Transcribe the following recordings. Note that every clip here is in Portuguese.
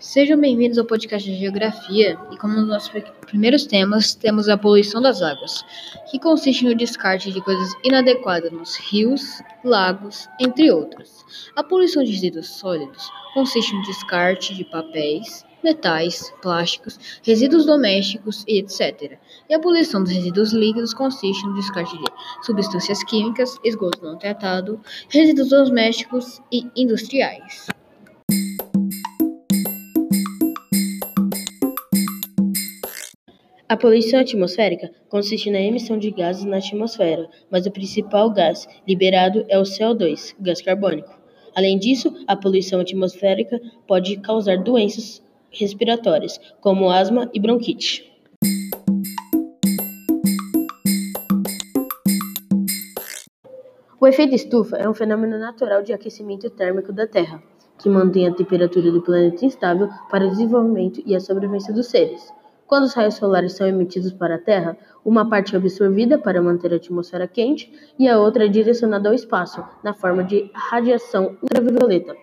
Sejam bem-vindos ao podcast de Geografia e como nos nossos primeiros temas temos a poluição das águas, que consiste no descarte de coisas inadequadas nos rios, lagos, entre outros. A poluição de resíduos sólidos consiste no descarte de papéis, metais, plásticos, resíduos domésticos e etc. E a poluição dos resíduos líquidos consiste no descarte de substâncias químicas, esgoto não tratado, resíduos domésticos e industriais. A poluição atmosférica consiste na emissão de gases na atmosfera, mas o principal gás liberado é o CO2, gás carbônico. Além disso, a poluição atmosférica pode causar doenças respiratórias, como asma e bronquite. O efeito estufa é um fenômeno natural de aquecimento térmico da Terra, que mantém a temperatura do planeta instável para o desenvolvimento e a sobrevivência dos seres. Quando os raios solares são emitidos para a Terra, uma parte é absorvida para manter a atmosfera quente e a outra é direcionada ao espaço, na forma de radiação ultravioleta.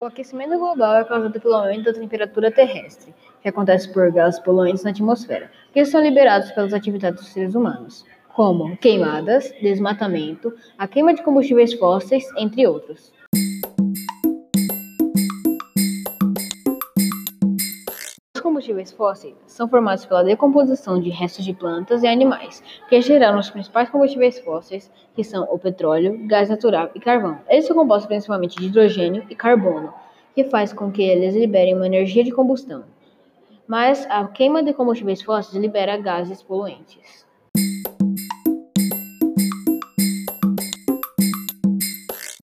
O aquecimento global é causado pelo aumento da temperatura terrestre, que acontece por gases poluentes na atmosfera, que são liberados pelas atividades dos seres humanos, como queimadas, desmatamento, a queima de combustíveis fósseis, entre outros. Combustíveis fósseis são formados pela decomposição de restos de plantas e animais, que geraram os principais combustíveis fósseis, que são o petróleo, gás natural e carvão. Eles são compostos principalmente de hidrogênio e carbono, que faz com que eles liberem uma energia de combustão. Mas a queima de combustíveis fósseis libera gases poluentes.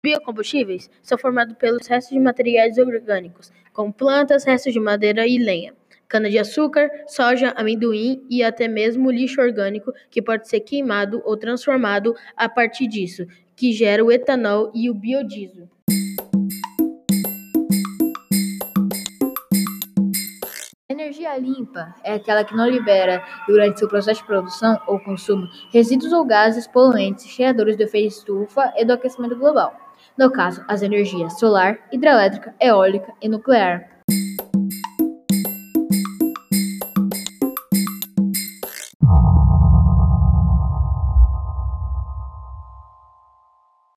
Biocombustíveis são formados pelos restos de materiais orgânicos, como plantas, restos de madeira e lenha cana-de-açúcar, soja, amendoim e até mesmo lixo orgânico que pode ser queimado ou transformado a partir disso, que gera o etanol e o biodiesel. Energia limpa é aquela que não libera, durante seu processo de produção ou consumo, resíduos ou gases poluentes geradores do efeito estufa e do aquecimento global. No caso, as energias solar, hidrelétrica, eólica e nuclear.